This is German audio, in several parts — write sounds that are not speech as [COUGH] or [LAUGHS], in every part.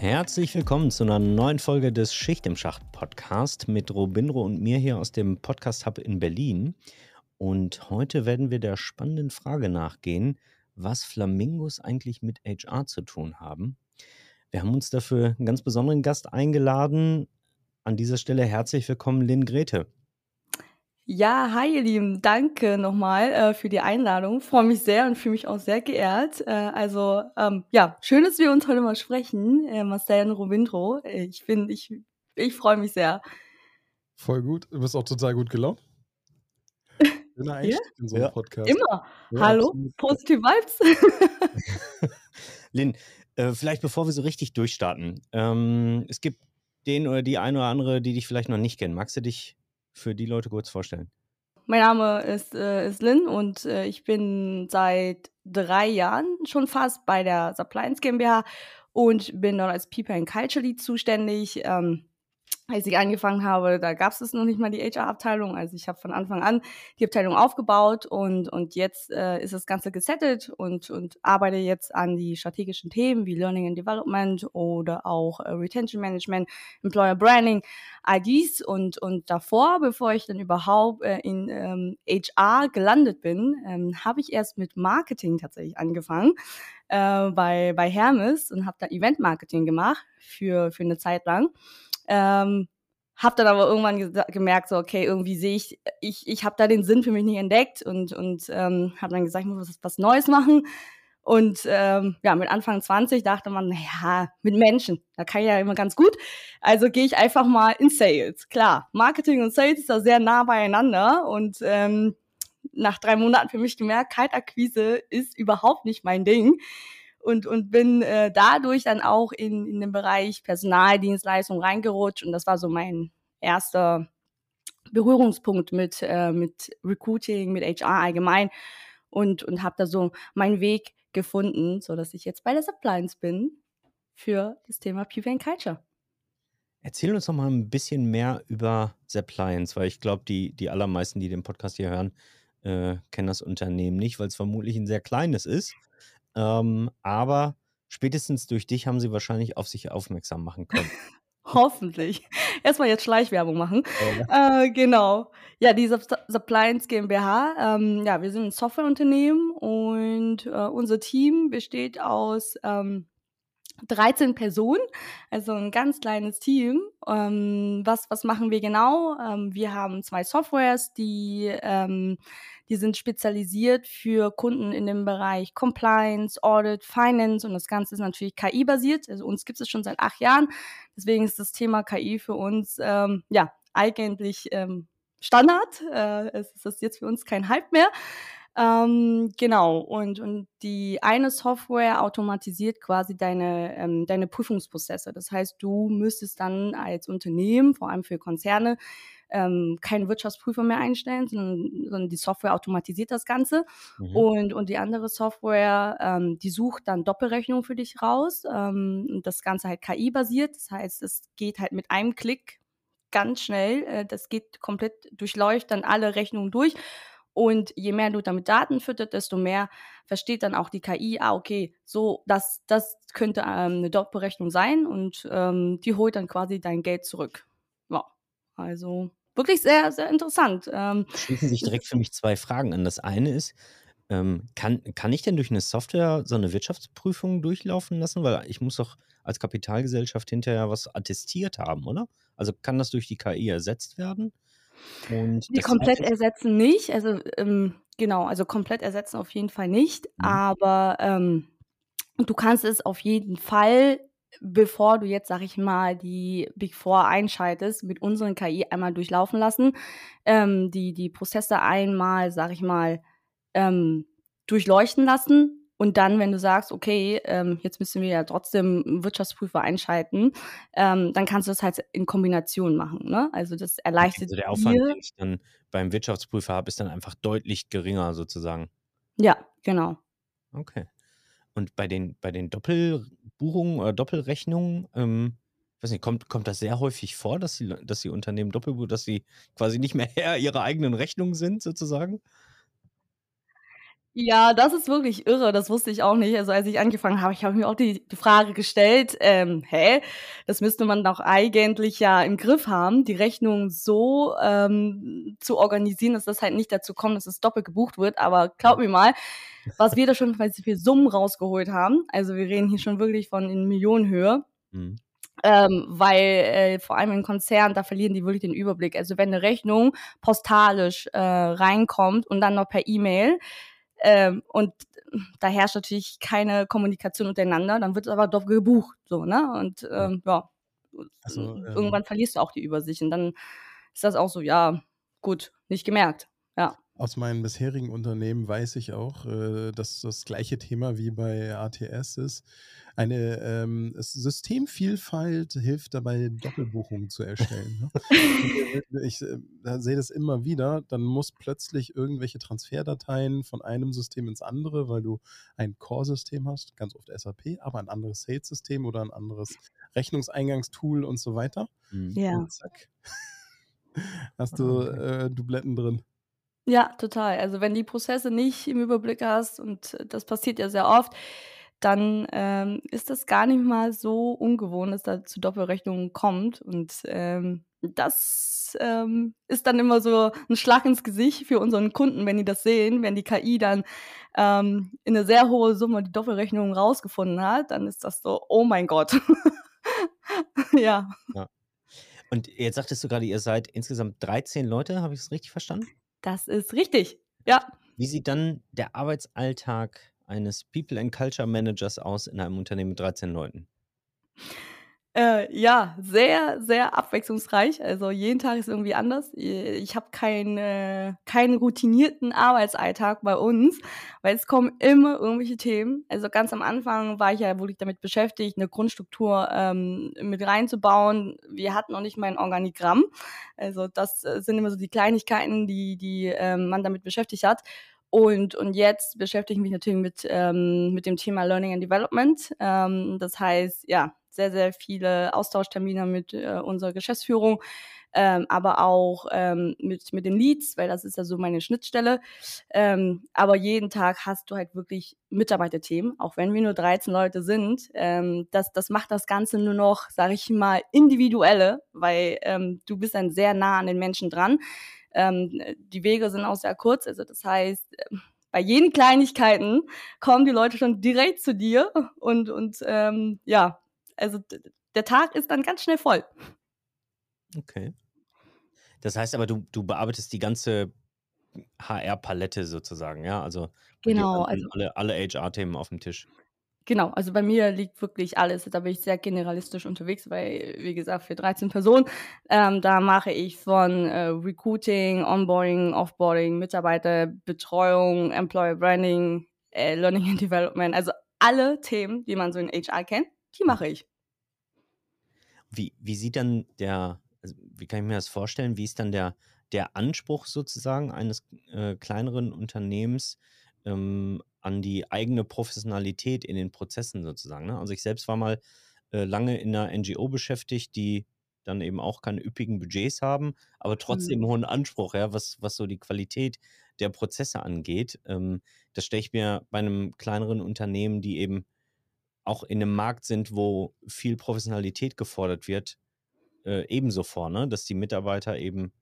Herzlich willkommen zu einer neuen Folge des Schicht im Schacht Podcast mit Robinro und mir hier aus dem Podcast Hub in Berlin. Und heute werden wir der spannenden Frage nachgehen, was Flamingos eigentlich mit HR zu tun haben. Wir haben uns dafür einen ganz besonderen Gast eingeladen. An dieser Stelle herzlich willkommen, Lynn Grete. Ja, hi ihr Lieben, danke nochmal äh, für die Einladung. Freue mich sehr und fühle mich auch sehr geehrt. Äh, also ähm, ja, schön, dass wir uns heute mal sprechen, äh, Marcel und Robindro. Ich finde, ich, ich freue mich sehr. Voll gut. Du bist auch total gut gelaunt. Schöner [LAUGHS] Einstieg ja? in so einen ja. Podcast. Immer. Ja, Hallo, absolut. positive Vibes. [LAUGHS] Lynn, äh, vielleicht bevor wir so richtig durchstarten. Ähm, es gibt den oder die eine oder andere, die dich vielleicht noch nicht kennen. Magst du dich für die Leute kurz vorstellen? Mein Name ist, äh, ist Lynn und äh, ich bin seit drei Jahren schon fast bei der Suppliance GmbH und bin dort als People and Culture Lead zuständig. Ähm, als ich angefangen habe, da gab es noch nicht mal die HR-Abteilung. Also ich habe von Anfang an die Abteilung aufgebaut und, und jetzt äh, ist das Ganze gesettet und, und arbeite jetzt an die strategischen Themen wie Learning and Development oder auch äh, Retention Management, Employer Branding, IDs und, und davor, bevor ich dann überhaupt äh, in ähm, HR gelandet bin, ähm, habe ich erst mit Marketing tatsächlich angefangen äh, bei, bei Hermes und habe da Event-Marketing gemacht für, für eine Zeit lang. Ähm, hab dann aber irgendwann gemerkt, so, okay, irgendwie sehe ich, ich, ich habe da den Sinn für mich nicht entdeckt und, und ähm, habe dann gesagt, ich muss was, was Neues machen. Und ähm, ja, mit Anfang 20 dachte man, naja, mit Menschen, da kann ich ja immer ganz gut. Also gehe ich einfach mal in Sales. Klar, Marketing und Sales ist da sehr nah beieinander und ähm, nach drei Monaten für mich gemerkt, Kaltakquise ist überhaupt nicht mein Ding und, und bin äh, dadurch dann auch in, in den Bereich Personaldienstleistung reingerutscht und das war so mein erster Berührungspunkt mit, äh, mit Recruiting, mit HR allgemein und, und habe da so meinen Weg gefunden, so dass ich jetzt bei der Suppliance bin für das Thema People and Culture. Erzähl uns noch mal ein bisschen mehr über Suppliance, weil ich glaube, die, die allermeisten, die den Podcast hier hören, äh, kennen das Unternehmen nicht, weil es vermutlich ein sehr kleines ist. Ähm, aber spätestens durch dich haben sie wahrscheinlich auf sich aufmerksam machen können. [LAUGHS] Hoffentlich. Erstmal jetzt Schleichwerbung machen. Ja. Äh, genau. Ja, die Suppliance GmbH. Ähm, ja, wir sind ein Softwareunternehmen und äh, unser Team besteht aus ähm, 13 Personen, also ein ganz kleines Team. Ähm, was, was machen wir genau? Ähm, wir haben zwei Softwares, die, ähm, die sind spezialisiert für Kunden in dem Bereich Compliance, Audit, Finance und das Ganze ist natürlich KI-basiert. Also uns gibt es schon seit acht Jahren. Deswegen ist das Thema KI für uns ähm, ja eigentlich ähm, Standard. Äh, es ist jetzt für uns kein Hype mehr. Ähm, genau, und, und die eine Software automatisiert quasi deine, ähm, deine Prüfungsprozesse. Das heißt, du müsstest dann als Unternehmen, vor allem für Konzerne, ähm, keinen Wirtschaftsprüfer mehr einstellen, sondern, sondern die Software automatisiert das Ganze. Mhm. Und, und die andere Software, ähm, die sucht dann Doppelrechnung für dich raus. Ähm, und das Ganze halt KI-basiert. Das heißt, es geht halt mit einem Klick ganz schnell. Äh, das geht komplett, durchläuft dann alle Rechnungen durch und je mehr du damit Daten füttert, desto mehr versteht dann auch die KI, ah, okay, so, das, das könnte ähm, eine Doppelberechnung sein und ähm, die holt dann quasi dein Geld zurück. Ja, also wirklich sehr, sehr interessant. Ähm, Schließen sich direkt für mich zwei Fragen an. Das eine ist, ähm, kann, kann ich denn durch eine Software so eine Wirtschaftsprüfung durchlaufen lassen? Weil ich muss doch als Kapitalgesellschaft hinterher was attestiert haben, oder? Also kann das durch die KI ersetzt werden? Und die komplett ersetzen nicht, also ähm, genau, also komplett ersetzen auf jeden Fall nicht, mhm. aber ähm, du kannst es auf jeden Fall, bevor du jetzt, sag ich mal, die Big Four einschaltest, mit unseren KI einmal durchlaufen lassen, ähm, die, die Prozesse einmal, sag ich mal, ähm, durchleuchten lassen Und dann, wenn du sagst, okay, ähm, jetzt müssen wir ja trotzdem Wirtschaftsprüfer einschalten, ähm, dann kannst du das halt in Kombination machen. Ne? Also das erleichtert Also der Aufwand, dir. den ich dann beim Wirtschaftsprüfer habe, ist dann einfach deutlich geringer sozusagen. Ja, genau. Okay. Und bei den, bei den Doppelbuchungen oder Doppelrechnungen, ähm, weiß nicht, kommt, kommt das sehr häufig vor, dass die, dass die Unternehmen Doppelbuch, dass sie quasi nicht mehr [LAUGHS] Herr ihrer eigenen Rechnung sind, sozusagen? Ja, das ist wirklich irre, das wusste ich auch nicht. Also, als ich angefangen habe, ich habe mir auch die die Frage gestellt, ähm: „Hä? Das müsste man doch eigentlich ja im Griff haben, die Rechnung so, ähm, zu organisieren, dass das halt nicht dazu kommt, dass es doppelt gebucht wird.“ Aber glaub mir mal, was wir da schon für Summen rausgeholt haben. Also, wir reden hier schon wirklich von in Millionenhöhe. Mhm. Ähm, weil, äh, vor allem in Konzernen, da verlieren die wirklich den Überblick. Also, wenn 'ne Rechnung postalisch, äh, reinkommt und dann noch per E-Mail, ähm, und da herrscht natürlich keine Kommunikation untereinander, dann wird's aber doppelt gebucht, so, ne? Und, ähm, ja, Also, ähm irgendwann verlierst du auch die Übersicht und dann ist das auch so, ja, gut, nicht gemerkt. Aus meinen bisherigen Unternehmen weiß ich auch, äh, dass das gleiche Thema wie bei ATS ist. Eine, ähm, Systemvielfalt hilft dabei, Doppelbuchungen zu erstellen, ne? Ich, äh, sehe das immer wieder, dann muss plötzlich irgendwelche Transferdateien von einem System ins andere, weil du ein Core-System hast, ganz oft SAP, aber ein anderes Sales-System oder ein anderes Rechnungseingangstool und so weiter. Mhm. Ja. Und zack, [LAUGHS] hast Ah, du, okay. äh, Dubletten drin. Ja, total. Also, wenn die Prozesse nicht im Überblick hast und das passiert ja sehr oft, dann, ähm, ist das gar nicht mal so ungewohnt, dass da zu Doppelrechnungen kommt und, ähm, das, ähm, ist dann immer so 'n Schlag ins Gesicht für unseren Kunden, wenn die das sehen. Wenn die KI dann, ähm, in 'ne sehr hohe Summe die Doppelrechnungen rausgefunden hat, dann ist das so: „Oh mein Gott.“ [LAUGHS] Ja. Ja. Und jetzt sagtest du grade, ihr seid insgesamt 13 Leute, habe ich das richtig verstanden? Das ist richtig, ja. Wie sieht dann der Arbeitsalltag eines People and Culture Managers aus in einem Unternehmen mit 13 Leuten? Äh, ja, sehr, sehr abwechslungsreich. Also, jeden Tag ist irgendwie anders. Äh, ich habe keinen keinen routinierten Arbeitsalltag bei uns, weil es kommen immer irgendwelche Themen. Also, ganz am Anfang war ich ja wirklich damit beschäftigt, 'ne Grundstruktur, ähm, mit reinzubauen. Wir hatten noch nicht mal ein Organigramm. Also, das, äh, sind immer so die Kleinigkeiten, die die, ähm, man damit beschäftigt hat. Und und jetzt beschäftige ich mich natürlich mit, ähm mit dem Thema Learning and Development. Ähm, das heißt, ja, sehr, sehr viele Austauschtermine mit, äh, unserer Geschäftsführung, ähm, aber auch, ähm, mit mit den Leads, weil das ist ja so meine Schnittstelle. Ähm, aber jeden Tag hast du halt wirklich Mitarbeiterthemen, auch wenn wir nur 13 Leute sind. Ähm, das das macht das Ganze nur noch, sage ich mal, individuelle, weil, ähm, du bist dann sehr nah an den Menschen dran. Ähm, die Wege sind auch sehr kurz. Also, das heißt, ähm, bei jeden Kleinigkeiten kommen die Leute schon direkt zu dir und und, ähm, ja, also der Tag ist dann ganz schnell voll. Okay. Das heißt aber, du du bearbeitest die ganze HR-Palette sozusagen, ja? Also, Genau, also alle alle HR-Themen aufm Tisch. Genau, also bei mir liegt wirklich alles. Da bin ich sehr generalistisch unterwegs, weil, wie gesagt, für 13 Personen, ähm, da mache ich von, äh, Recruiting, Onboarding, Offboarding, Mitarbeiterbetreuung, Employer Branding, äh, Learning and Development. Also alle Themen, die man so in HR kennt, die mache ich. Wie wie sieht dann der also, wie kann ich mir das vorstellen? Wie ist dann der der Anspruch sozusagen eines, äh, kleineren Unternehmens, ähm, an die eigene Professionalität in den Prozessen sozusagen, ne? Also, ich selbst war mal, äh, lange in 'ner NGO beschäftigt, die dann eben auch keine üppigen Budgets haben, aber trotzdem Mhm. hohen Anspruch, ja, was was so die Qualität der Prozesse angeht. Ähm, das stelle ich mir bei 'nem kleineren Unternehmen, die eben auch in 'nem Markt sind, wo viel Professionalität gefordert wird, äh, ebenso vor, ne, dass die Mitarbeiter eben,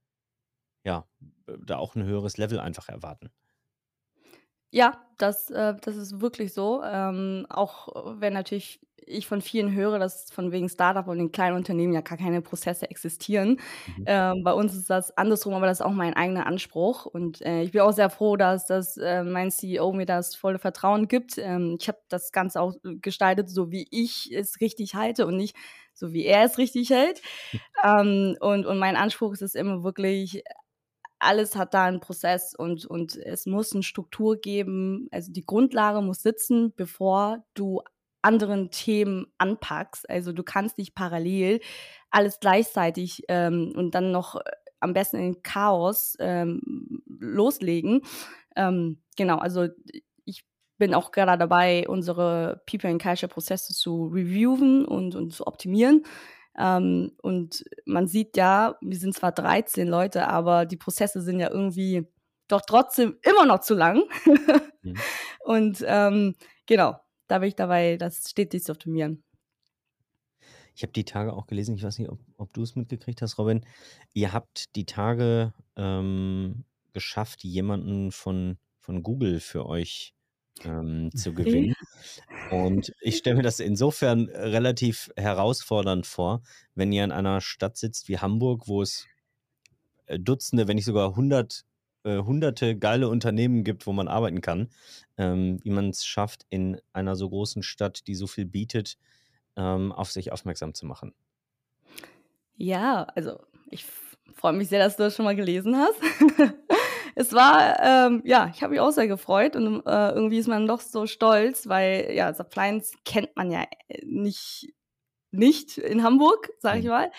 ja, äh, da auch 'n höheres Level einfach erwarten. Ja, das äh, das ist wirklich so. Ähm, auch wenn natürlich ich von vielen höre, dass von wegen Start-up und in kleinen Unternehmen ja gar keine Prozesse existieren. Mhm. Ähm, bei uns ist das andersrum, aber das ist auch mein eigener Anspruch. Und, äh, ich bin auch sehr froh, dass dass, äh, mein CEO mir das volle Vertrauen gibt. Ähm, ich habe das Ganze auch gestaltet, so wie ich es richtig halte und nicht so, wie er es richtig hält. [LAUGHS] Ähm, und und mein Anspruch ist es immer wirklich alles hat da einen Prozess und, und es muss eine Struktur geben. Also die Grundlage muss sitzen, bevor du anderen Themen anpackst. Also du kannst nicht parallel alles gleichzeitig ähm, und dann noch äh, am besten in Chaos ähm, loslegen. Ähm, genau, also ich bin auch gerade dabei, unsere People and Culture Prozesse zu reviewen und, und zu optimieren. Ähm, und man sieht ja, wir sind zwar 13 Leute, aber die Prozesse sind ja irgendwie doch trotzdem immer noch zu lang. mhm. [LAUGHS] Und ähm, genau, da bin ich dabei, das stetig zu optimieren. Ich habe die Tage auch gelesen, ich weiß nicht, ob, ob du es mitgekriegt hast, Robin. Ihr habt die Tage ähm, geschafft, jemanden von, von Google für euch ähm, zu gewinnen. Und ich stelle mir das insofern relativ herausfordernd vor, wenn ihr in einer Stadt sitzt wie Hamburg, wo es äh, Dutzende, wenn nicht sogar hundert, äh, hunderte geile Unternehmen gibt, wo man arbeiten kann, ähm, wie man es schafft, in einer so großen Stadt, die so viel bietet, ähm, auf sich aufmerksam zu machen. Ja, also ich freue mich sehr, dass du das schon mal gelesen hast. Es war, ähm, ja, ich habe mich auch sehr gefreut und äh, irgendwie ist man doch so stolz, weil ja, Suppliance kennt man ja äh, nicht nicht in Hamburg, sage ich mhm. mal.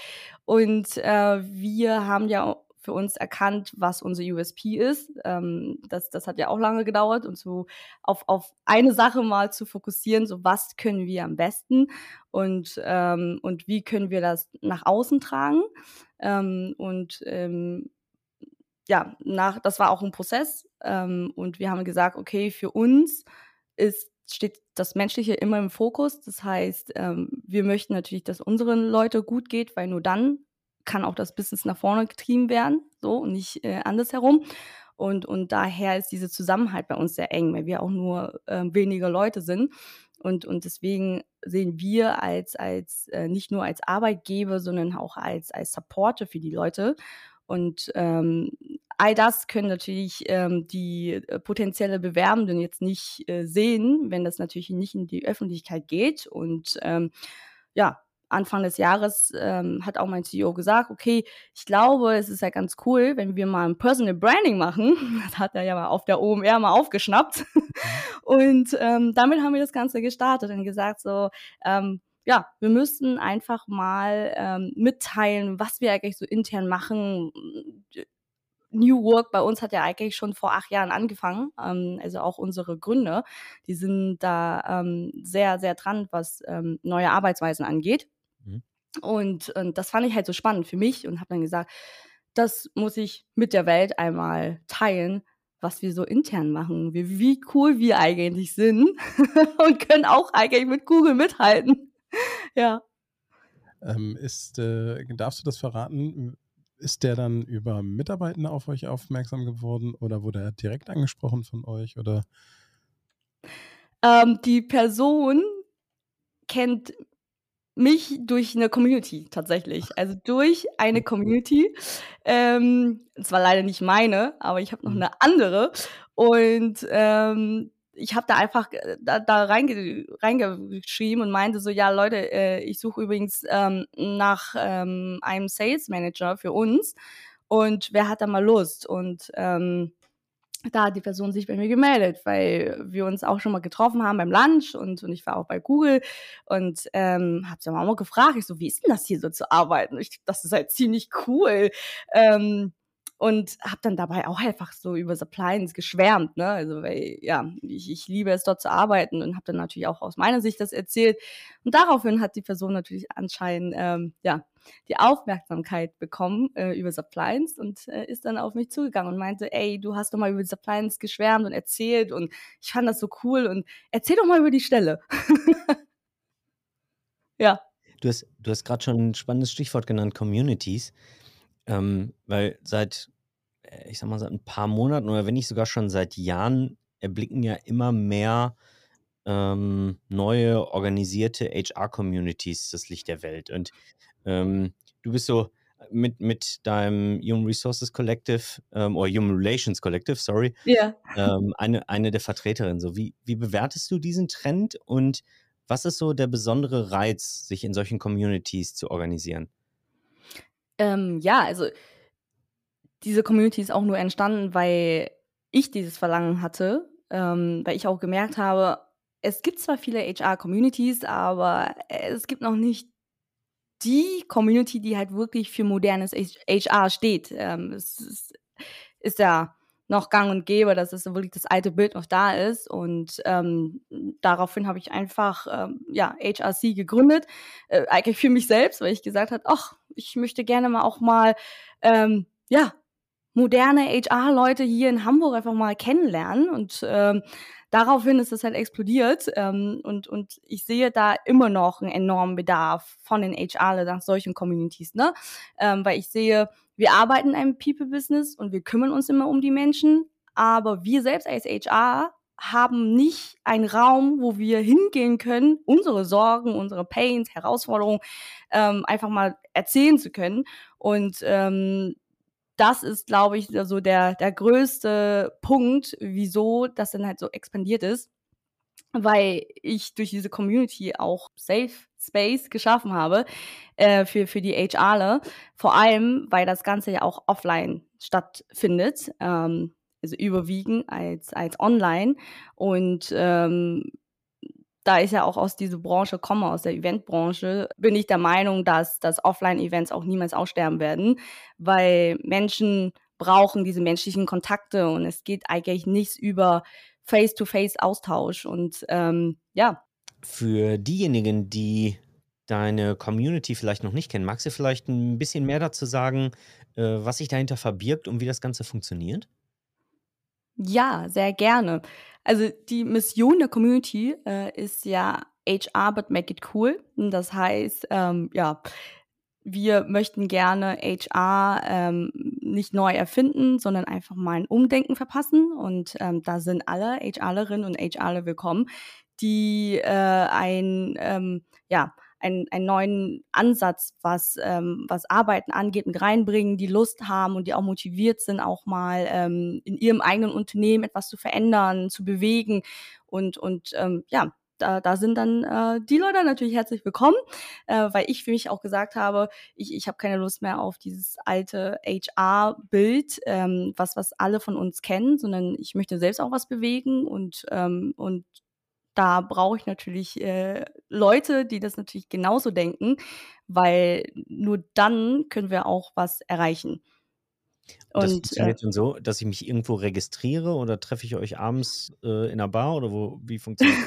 Und äh, wir haben ja für uns erkannt, was unsere USP ist. Ähm, das, das hat ja auch lange gedauert und so auf, auf eine Sache mal zu fokussieren, so was können wir am besten und, ähm, und wie können wir das nach außen tragen. Ähm, und ähm, ja, nach, das war auch ein Prozess. Ähm, und wir haben gesagt, okay, für uns ist, steht das Menschliche immer im Fokus. Das heißt, ähm, wir möchten natürlich, dass unseren Leute gut geht, weil nur dann kann auch das Business nach vorne getrieben werden, so und nicht äh, andersherum. Und, und daher ist diese Zusammenhalt bei uns sehr eng, weil wir auch nur äh, wenige Leute sind. Und, und deswegen sehen wir als, als äh, nicht nur als Arbeitgeber, sondern auch als, als Supporter für die Leute. Und ähm, all das können natürlich ähm, die äh, potenzielle Bewerbenden jetzt nicht äh, sehen, wenn das natürlich nicht in die Öffentlichkeit geht. Und ähm, ja, Anfang des Jahres ähm, hat auch mein CEO gesagt, okay, ich glaube, es ist ja ganz cool, wenn wir mal ein Personal Branding machen. [LAUGHS] Das hat er ja mal auf der OMR mal aufgeschnappt. Mhm. Und ähm, damit haben wir das Ganze gestartet und gesagt so, ähm, ja, wir müssten einfach mal ähm, mitteilen, was wir eigentlich so intern machen. New Work bei uns hat ja eigentlich schon vor acht Jahren angefangen. Ähm, also auch unsere Gründer, die sind da ähm, sehr, sehr dran, was ähm, neue Arbeitsweisen angeht. Mhm. Und, und das fand ich halt so spannend für mich und habe dann gesagt, das muss ich mit der Welt einmal teilen, was wir so intern machen, wie, wie cool wir eigentlich sind [LAUGHS] und können auch eigentlich mit Google mithalten. [LAUGHS] ja. Ähm, ist, äh, darfst du das verraten? Ist der dann über Mitarbeitende auf euch aufmerksam geworden oder wurde er direkt angesprochen von euch? Oder? Ähm, die Person kennt mich durch eine Community tatsächlich. Also durch eine Community. Ähm, es war leider nicht meine, aber ich habe noch mhm. eine andere. Und ähm, ich habe da einfach äh, da, da reinge, reingeschrieben und meinte so, ja Leute, äh, ich suche übrigens ähm, nach ähm, einem Sales Manager für uns und wer hat da mal Lust? Und ähm, da hat die Person sich bei mir gemeldet, weil wir uns auch schon mal getroffen haben beim Lunch und, und ich war auch bei Google und ähm, habe sie mal gefragt, ich so, wie ist denn das hier so zu arbeiten? Ich, das ist halt ziemlich cool. Ähm, und habe dann dabei auch einfach so über Suppliance geschwärmt, ne? Also weil ja, ich, ich liebe es dort zu arbeiten und habe dann natürlich auch aus meiner Sicht das erzählt und daraufhin hat die Person natürlich anscheinend ähm, ja die Aufmerksamkeit bekommen äh, über Suppliance und äh, ist dann auf mich zugegangen und meinte, ey, du hast doch mal über Suppliance geschwärmt und erzählt und ich fand das so cool und erzähl doch mal über die Stelle. [LAUGHS] ja. Du hast, du hast gerade schon ein spannendes Stichwort genannt, Communities. Ähm, weil seit, äh, ich sag mal, seit ein paar Monaten oder wenn nicht sogar schon seit Jahren erblicken ja immer mehr ähm, neue organisierte HR-Communities das Licht der Welt. Und ähm, du bist so mit, mit deinem Human Resources Collective ähm, oder Human Relations Collective, sorry, ja. ähm, eine, eine der Vertreterinnen. So, wie, wie bewertest du diesen Trend und was ist so der besondere Reiz, sich in solchen Communities zu organisieren? Ähm, ja, also diese Community ist auch nur entstanden, weil ich dieses Verlangen hatte, ähm, weil ich auch gemerkt habe, es gibt zwar viele HR-Communities, aber es gibt noch nicht die Community, die halt wirklich für modernes HR steht. Ähm, es ist, ist ja noch gang und gäbe, dass es wirklich das alte Bild noch da ist. Und ähm, daraufhin habe ich einfach ähm, ja, HRC gegründet, äh, eigentlich für mich selbst, weil ich gesagt habe, ach, ich möchte gerne mal auch mal ähm, ja, moderne HR-Leute hier in Hamburg einfach mal kennenlernen. Und ähm, daraufhin ist es halt explodiert. Ähm, und, und ich sehe da immer noch einen enormen Bedarf von den HR nach solchen Communities, ne? Ähm, weil ich sehe, wir arbeiten in einem People-Business und wir kümmern uns immer um die Menschen, aber wir selbst als HR haben nicht einen Raum, wo wir hingehen können, unsere Sorgen, unsere Pains, Herausforderungen ähm, einfach mal erzählen zu können. Und ähm, das ist, glaube ich, so der, der größte Punkt, wieso das dann halt so expandiert ist, weil ich durch diese Community auch Safe Space geschaffen habe äh, für, für die HRler. Vor allem, weil das Ganze ja auch offline stattfindet. Ähm, also überwiegend als, als online. Und ähm, da ich ja auch aus dieser Branche komme, aus der Eventbranche, bin ich der Meinung, dass, dass Offline-Events auch niemals aussterben werden, weil Menschen brauchen diese menschlichen Kontakte und es geht eigentlich nichts über Face-to-Face-Austausch und ähm, ja. Für diejenigen, die deine Community vielleicht noch nicht kennen, magst du vielleicht ein bisschen mehr dazu sagen, äh, was sich dahinter verbirgt und wie das Ganze funktioniert? Ja, sehr gerne. Also die Mission der Community äh, ist ja HR, but make it cool. Das heißt, ähm, ja, wir möchten gerne HR ähm, nicht neu erfinden, sondern einfach mal ein Umdenken verpassen. Und ähm, da sind alle HRlerinnen und HRler willkommen, die äh, ein, ähm, ja, einen, einen neuen Ansatz, was, ähm, was Arbeiten angeht, mit reinbringen, die Lust haben und die auch motiviert sind, auch mal ähm, in ihrem eigenen Unternehmen etwas zu verändern, zu bewegen. Und, und ähm, ja, da, da sind dann äh, die Leute natürlich herzlich willkommen, äh, weil ich für mich auch gesagt habe, ich, ich habe keine Lust mehr auf dieses alte HR-Bild, ähm, was, was alle von uns kennen, sondern ich möchte selbst auch was bewegen und, ähm, und da brauche ich natürlich äh, Leute, die das natürlich genauso denken, weil nur dann können wir auch was erreichen. Und, das äh funktioniert äh, dann so, dass ich mich irgendwo registriere oder treffe ich euch abends äh, in einer Bar oder wo, wie funktioniert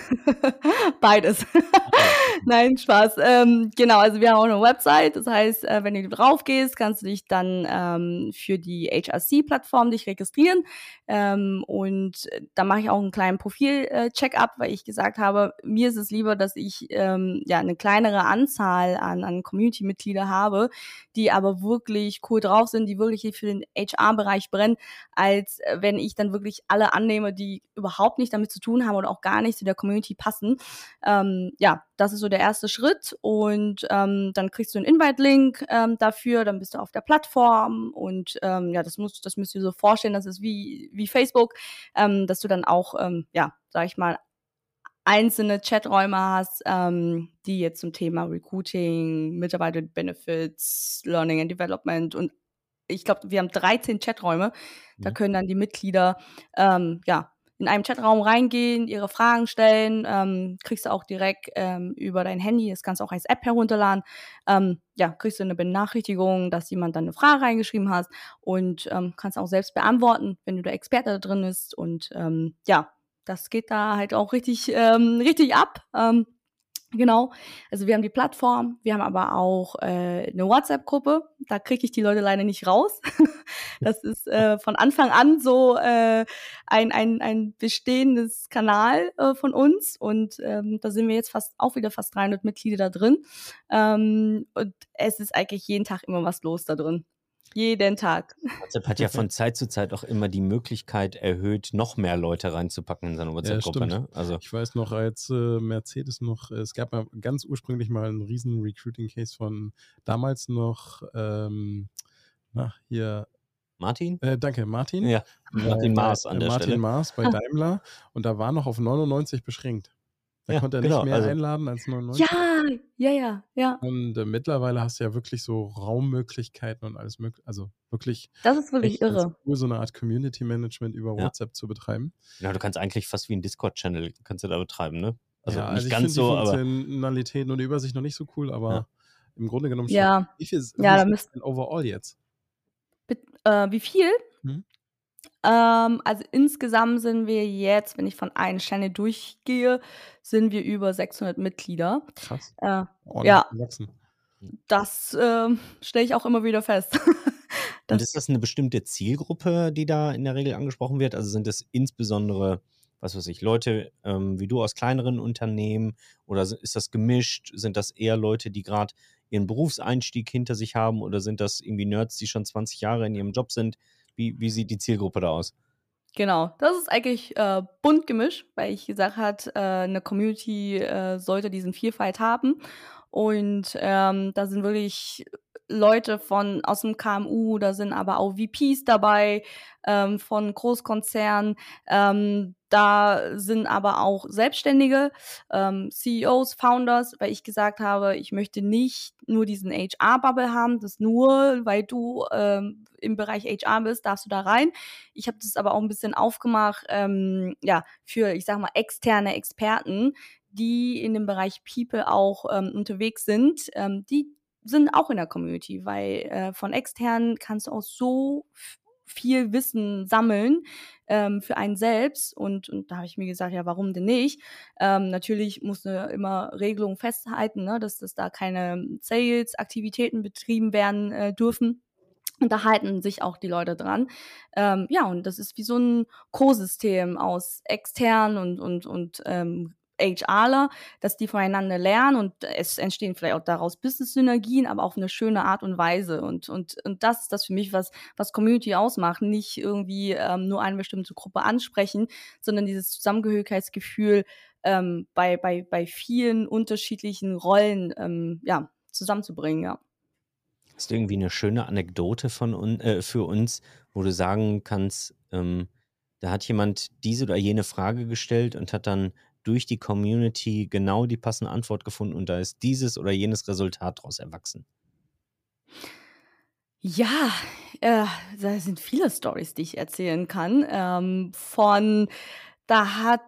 das? [LAUGHS] Beides. [LAUGHS] Nein, Spaß. Ähm, genau, also wir haben auch eine Website. Das heißt, äh, wenn du drauf gehst, kannst du dich dann ähm, für die HRC-Plattform dich registrieren. Ähm, und da mache ich auch einen kleinen Profil-Check-up, weil ich gesagt habe, mir ist es lieber, dass ich ähm, ja eine kleinere Anzahl an, an Community-Mitglieder habe, die aber wirklich cool drauf sind, die wirklich für den HR-Bereich brennen, als äh, wenn ich dann wirklich alle annehme, die überhaupt nicht damit zu tun haben oder auch gar nicht zu der Community passen. Ähm, ja, das ist so der erste Schritt und ähm, dann kriegst du einen Invite-Link ähm, dafür, dann bist du auf der Plattform und ähm, ja, das muss, das müsst ihr so vorstellen, das ist wie, wie Facebook, ähm, dass du dann auch, ähm, ja, sag ich mal, einzelne Chaträume hast, ähm, die jetzt zum Thema Recruiting, Mitarbeiter-Benefits, Learning and Development und ich glaube, wir haben 13 Chaträume. Da mhm. können dann die Mitglieder ähm, ja, in einem Chatraum reingehen, ihre Fragen stellen, ähm, kriegst du auch direkt ähm, über dein Handy, das kannst du auch als App herunterladen, ähm, ja, kriegst du eine Benachrichtigung, dass jemand dann eine Frage reingeschrieben hat und ähm, kannst auch selbst beantworten, wenn du der Experte da drin bist und ähm, ja, das geht da halt auch richtig, ähm, richtig ab. Genau. Also wir haben die Plattform, wir haben aber auch äh, eine WhatsApp-Gruppe. Da kriege ich die Leute leider nicht raus. [LAUGHS] das ist äh, von Anfang an so äh, ein, ein, ein bestehendes Kanal äh, von uns. Und ähm, da sind wir jetzt fast auch wieder fast 300 Mitglieder da drin. Ähm, und es ist eigentlich jeden Tag immer was los da drin. Jeden Tag. WhatsApp hat ja von Zeit zu Zeit auch immer die Möglichkeit erhöht, noch mehr Leute reinzupacken in seine WhatsApp-Gruppe. Ja, ne? also. Ich weiß noch, als äh, Mercedes noch, äh, es gab mal ganz ursprünglich mal einen riesen Recruiting-Case von damals noch, ähm, na, hier. Martin? Äh, danke, Martin. Ja, Martin Mars an der Martin Stelle. Mars bei Daimler. Und da war noch auf 99 beschränkt. Da Ja, konnte er genau, nicht mehr also einladen als 99. Ja, ja, ja, ja. Und äh, mittlerweile hast du ja wirklich so Raummöglichkeiten und alles mögliche. Also wirklich Das ist wirklich echt ganz irre. cool, so eine Art Community Management über Ja. WhatsApp zu betreiben. Ja, du kannst eigentlich fast wie ein Discord-Channel kannst du da betreiben, ne? Also ja, nicht also ich ganz so, die aber Funktionalitäten und die Übersicht noch nicht so cool, aber Ja. im Grunde genommen schon. Ja, Wie viel, wie ja, da müsst, denn overall jetzt? bit- äh, wie viel? Hm? Ähm, also insgesamt sind wir jetzt, wenn ich von einem Channel durchgehe, sind wir über 600 Mitglieder. Krass. Äh, ja, gewachsen. das ähm, stelle ich auch immer wieder fest. [LAUGHS] Und ist das eine bestimmte Zielgruppe, die da in der Regel angesprochen wird? Also sind das insbesondere, was weiß ich, Leute ähm, wie du aus kleineren Unternehmen oder ist das gemischt? Sind das eher Leute, die gerade ihren Berufseinstieg hinter sich haben oder sind das irgendwie Nerds, die schon 20 Jahre in ihrem Job sind? Wie, wie sieht die Zielgruppe da aus? genau, das ist eigentlich äh, bunt gemischt, weil ich gesagt hat, äh, eine Community äh, sollte diesen Vielfalt haben. Und ähm, da sind wirklich Leute von aus dem KMU, da sind aber auch VPs dabei ähm, von Großkonzernen. Ähm, da sind aber auch Selbstständige, ähm, CEOs, Founders, weil ich gesagt habe, ich möchte nicht nur diesen HR-Bubble haben, das nur, weil du ähm, im Bereich HR bist, darfst du da rein. Ich habe das aber auch ein bisschen aufgemacht, ähm, ja, für, ich sag mal, externe Experten, die in dem Bereich People auch ähm, unterwegs sind, ähm, die sind auch in der Community, weil äh, von externen kannst du auch so viel Wissen sammeln ähm, für einen selbst. Und, und da habe ich mir gesagt, ja, warum denn nicht? Ähm, natürlich muss eine immer Regelung festhalten, ne, dass, dass da keine Sales-Aktivitäten betrieben werden äh, dürfen. Und da halten sich auch die Leute dran. Ähm, ja, und das ist wie so ein Co-System aus extern und, und, und ähm, HRler, dass die voneinander lernen und es entstehen vielleicht auch daraus Business-Synergien, aber auf eine schöne Art und Weise. Und, und, und das ist das für mich, was, was Community ausmacht. Nicht irgendwie ähm, nur eine bestimmte Gruppe ansprechen, sondern dieses Zusammengehörigkeitsgefühl ähm, bei, bei, bei vielen unterschiedlichen Rollen ähm, ja, zusammenzubringen, ja. Hast du irgendwie eine schöne Anekdote von äh, für uns, wo du sagen kannst, ähm, da hat jemand diese oder jene Frage gestellt und hat dann durch die Community genau die passende Antwort gefunden und da ist dieses oder jenes Resultat daraus erwachsen? Ja, äh, da sind viele Stories, die ich erzählen kann. Ähm, von, da hat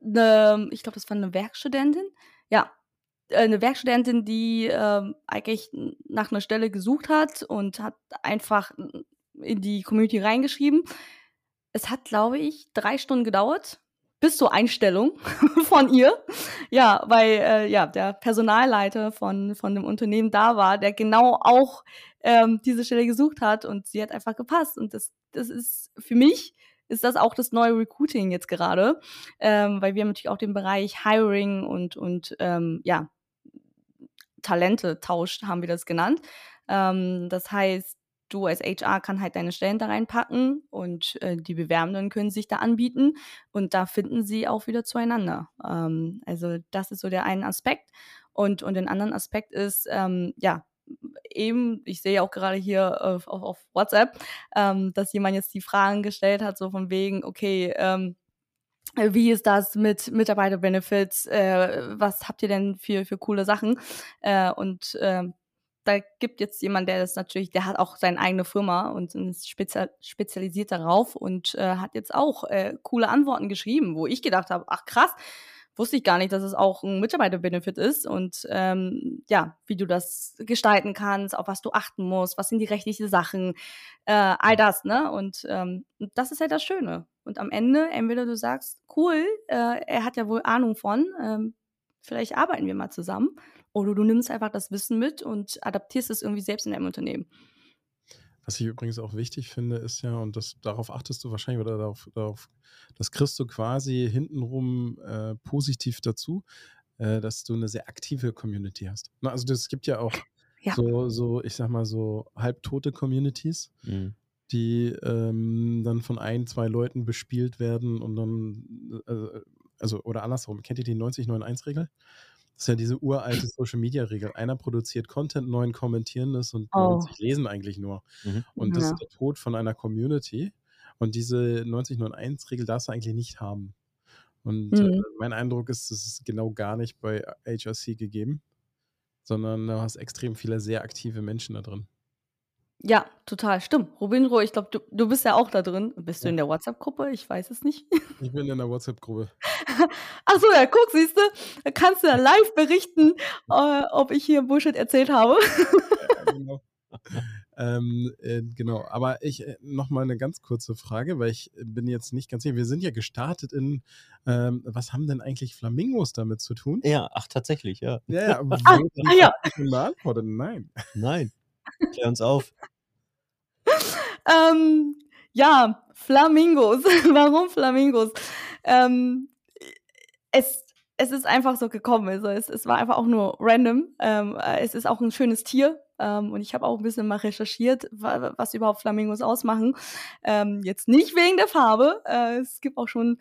eine, ich glaube, das war eine Werkstudentin, ja, äh, eine Werkstudentin, die ähm, eigentlich nach einer Stelle gesucht hat und hat einfach in die Community reingeschrieben. Es hat, glaube ich, drei Stunden gedauert bis zur Einstellung [LAUGHS] von ihr. Ja, weil äh, ja der Personalleiter von, von dem Unternehmen da war, der genau auch ähm, diese Stelle gesucht hat und sie hat einfach gepasst. Und das, das ist für mich ist das auch das neue Recruiting jetzt gerade, ähm, weil wir haben natürlich auch den Bereich Hiring und, und ähm, ja, Talente tauscht, haben wir das genannt. Ähm, das heißt, du als HR kann halt deine Stellen da reinpacken und äh, die Bewerbenden können sich da anbieten und da finden sie auch wieder zueinander. Ähm, also das ist so der eine Aspekt. Und, und den anderen Aspekt ist, ähm, ja, eben, ich sehe auch gerade hier auf, auf, WhatsApp, ähm, dass jemand jetzt die Fragen gestellt hat, so von wegen, okay, ähm, wie ist das mit Mitarbeiterbenefits? Äh, was habt ihr denn für, für coole Sachen? Äh, und äh, da gibt jetzt jemand, der das natürlich, der hat auch seine eigene Firma und ist spezial, spezialisiert darauf und äh, hat jetzt auch äh, coole Antworten geschrieben, wo ich gedacht habe, ach krass, wusste ich gar nicht, dass es auch ein Mitarbeiterbenefit ist und ähm, ja, wie du das gestalten kannst, auf was du achten musst, was sind die rechtlichen Sachen, äh, all das, ne? Und ähm, das ist halt das Schöne. Und am Ende, entweder du sagst, cool, äh, er hat ja wohl Ahnung von, ähm, vielleicht arbeiten wir mal zusammen, oder du nimmst einfach das Wissen mit und adaptierst es irgendwie selbst in deinem Unternehmen. Was ich übrigens auch wichtig finde, ist ja, und das, darauf achtest du wahrscheinlich oder darauf, darauf das kriegst du quasi hintenrum äh, positiv dazu, äh, dass du eine sehr aktive Community hast. Na, also es gibt ja auch [LAUGHS] Ja. so, so, ich sag mal, so halbtote Communities, Mhm. die ähm, dann von ein, zwei Leuten bespielt werden und dann, äh, also, oder andersrum, kennt ihr die 90-9-1-Regel? Das ist ja diese uralte Social-Media-Regel. Einer produziert Content, neun kommentieren das und Oh. 90 lesen eigentlich nur. Mhm. Und das Ja. ist der Tod von einer Community. Und diese 90-9-1-Regel darfst du eigentlich nicht haben. Und äh, mhm. mein Eindruck ist, es ist genau gar nicht bei HRC gegeben, sondern du hast extrem viele sehr aktive Menschen da drin. Ja, total, stimmt. Robinro, ich glaube, du, du bist ja auch da drin. Bist du in der WhatsApp-Gruppe? Ich weiß es nicht. Ich bin in der WhatsApp-Gruppe. [LAUGHS] Ach so, ja, guck, siehst du, da kannst du ja live berichten, äh, ob ich hier Bullshit erzählt habe. Ja, genau. ähm, äh, genau, aber ich äh, noch mal eine ganz kurze Frage, weil ich bin jetzt nicht ganz sicher. Wir sind ja gestartet in, ähm, was haben denn eigentlich Flamingos damit zu tun? Ja, ach tatsächlich, ja. Ja, ja. [LAUGHS] ah, ah, ja. Nein. Nein. Klär uns auf. [LAUGHS] ähm, ja, Flamingos. [LAUGHS] Warum Flamingos? Ähm, es, es ist einfach so gekommen. Also es, es war einfach auch nur random. Ähm, es ist auch ein schönes Tier. Ähm, und ich habe auch ein bisschen mal recherchiert, was überhaupt Flamingos ausmachen. Ähm, jetzt nicht wegen der Farbe. Äh, es gibt auch schon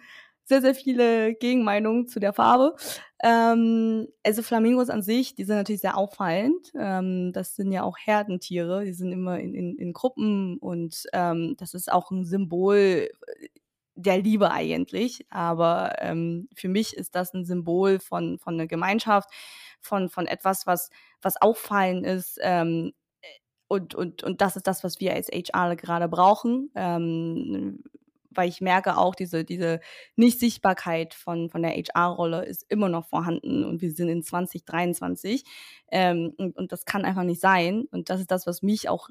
sehr, sehr viele Gegenmeinungen zu der Farbe. Ähm, also Flamingos an sich, die sind natürlich sehr auffallend. Ähm, das sind ja auch Herdentiere, die sind immer in, in, in Gruppen und ähm, das ist auch ein Symbol der Liebe eigentlich. Aber ähm, für mich ist das ein Symbol von, von einer Gemeinschaft, von, von etwas, was, was auffallend ist. Ähm, und, und, und das ist das, was wir als HR gerade brauchen. Ähm, weil ich merke auch, diese, diese Nicht-Sichtbarkeit von, von der HR-Rolle ist immer noch vorhanden und wir sind in 2023 ähm, und, und das kann einfach nicht sein und das ist das, was mich auch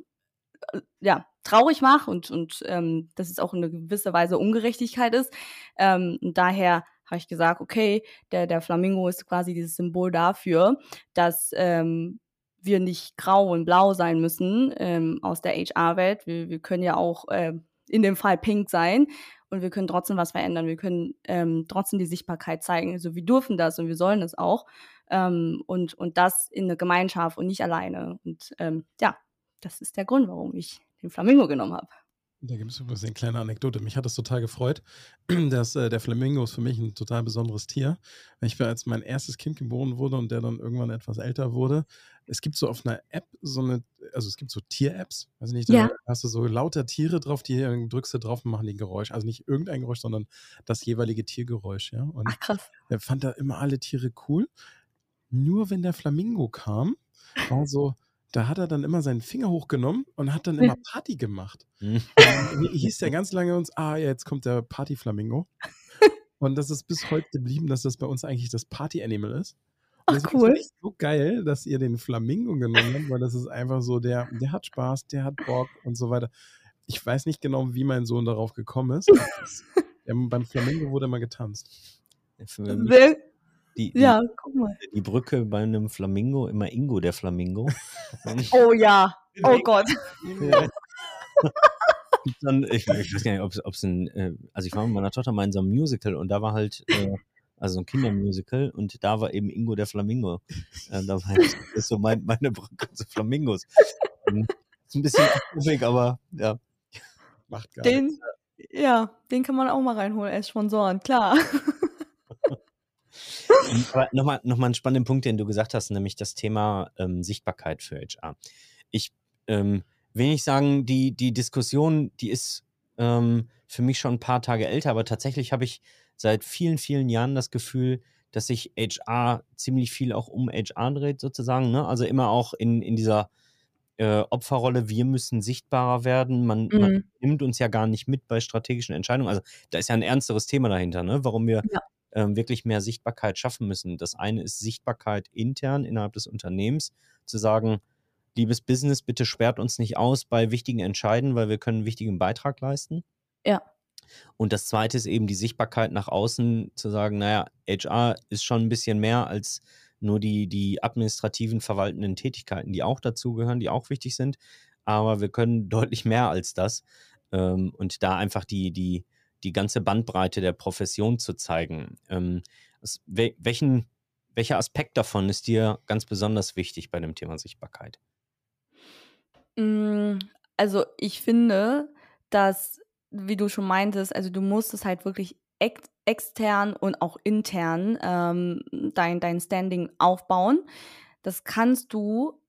äh, ja, traurig macht und, und ähm, dass es auch in gewisser Weise Ungerechtigkeit ist. Ähm, daher habe ich gesagt, okay, der, der Flamingo ist quasi dieses Symbol dafür, dass ähm, wir nicht grau und blau sein müssen ähm, aus der HR-Welt. Wir, wir können ja auch äh, in dem Fall pink sein und wir können trotzdem was verändern. Wir können ähm, trotzdem die Sichtbarkeit zeigen. Also wir dürfen das und wir sollen das auch. Ähm, und, und das in der Gemeinschaft und nicht alleine. Und ähm, ja, das ist der Grund, warum ich den Flamingo genommen habe. Da gibt es übrigens eine kleine Anekdote. Mich hat das total gefreut, [CLEARS THROAT] dass äh, der Flamingo ist für mich ein total besonderes Tier. Ich war, als mein erstes Kind geboren wurde und der dann irgendwann etwas älter wurde, es gibt so auf einer App so eine, also es gibt so Tier-Apps, weiß nicht, da ja. hast du so lauter Tiere drauf, die drückst du drauf und machen die ein Geräusch. Also nicht irgendein Geräusch, sondern das jeweilige Tiergeräusch, ja. Und Ach, krass. Er fand da immer alle Tiere cool. Nur wenn der Flamingo kam, war so, da hat er dann immer seinen Finger hochgenommen und hat dann immer [LAUGHS] Party gemacht. Mhm. hieß ja ganz lange uns, ah, jetzt kommt der Party-Flamingo. [LAUGHS] Und das ist bis heute geblieben, dass das bei uns eigentlich das Party-Animal ist. Ach, cool. ist so geil, dass ihr den Flamingo genommen habt, weil das ist einfach so, der, der hat Spaß, der hat Bock und so weiter. Ich weiß nicht genau, wie mein Sohn darauf gekommen ist. [LAUGHS] der, beim Flamingo wurde immer getanzt. Sehr die, die, ja, guck mal. Die Brücke bei einem Flamingo, immer Ingo der Flamingo. [LAUGHS] oh ja, oh Gott. [LAUGHS] Dann, ich, ich, weiß gar nicht, ob es ein, äh, also ich war mit meiner Tochter mal in so einem Musical und da war halt, äh, also ein Kindermusical und da war eben Ingo der Flamingo. Äh, da war das ist so mein, meine Brücke zu Flamingos. Ähm, ist ein bisschen aufwendig, aber ja. Macht gar den, nichts. Ja, den kann man auch mal reinholen als Sponsoren, klar. Aber nochmal noch mal einen spannenden Punkt, den du gesagt hast, nämlich das Thema ähm, Sichtbarkeit für HR. Ich ähm, will nicht sagen, die, die Diskussion, die ist ähm, für mich schon ein paar Tage älter, aber tatsächlich habe ich seit vielen, vielen Jahren das Gefühl, dass sich HR ziemlich viel auch um HR dreht, sozusagen. Ne? Also immer auch in, in dieser äh, Opferrolle, wir müssen sichtbarer werden. Man, mhm. man, nimmt uns ja gar nicht mit bei strategischen Entscheidungen. Also da ist ja ein ernsteres Thema dahinter, ne? warum wir ja ähm, wirklich mehr Sichtbarkeit schaffen müssen. Das eine ist Sichtbarkeit intern innerhalb des Unternehmens, zu sagen, liebes Business, bitte sperrt uns nicht aus bei wichtigen Entscheiden, weil wir können einen wichtigen Beitrag leisten. Ja. Und das zweite ist eben die Sichtbarkeit nach außen, zu sagen, naja, HR ist schon ein bisschen mehr als nur die, die administrativen, verwaltenden Tätigkeiten, die auch dazugehören, die auch wichtig sind. Aber wir können [LAUGHS] deutlich mehr als das. Ähm, und da einfach die, die, die ganze Bandbreite der Profession zu zeigen. Ähm, was, welchen, welcher Aspekt davon ist dir ganz besonders wichtig bei dem Thema Sichtbarkeit? Mm, also ich finde, dass, wie du schon meintest, also du musst es halt wirklich ex extern und auch intern ähm, dein, dein Standing aufbauen. Das kannst du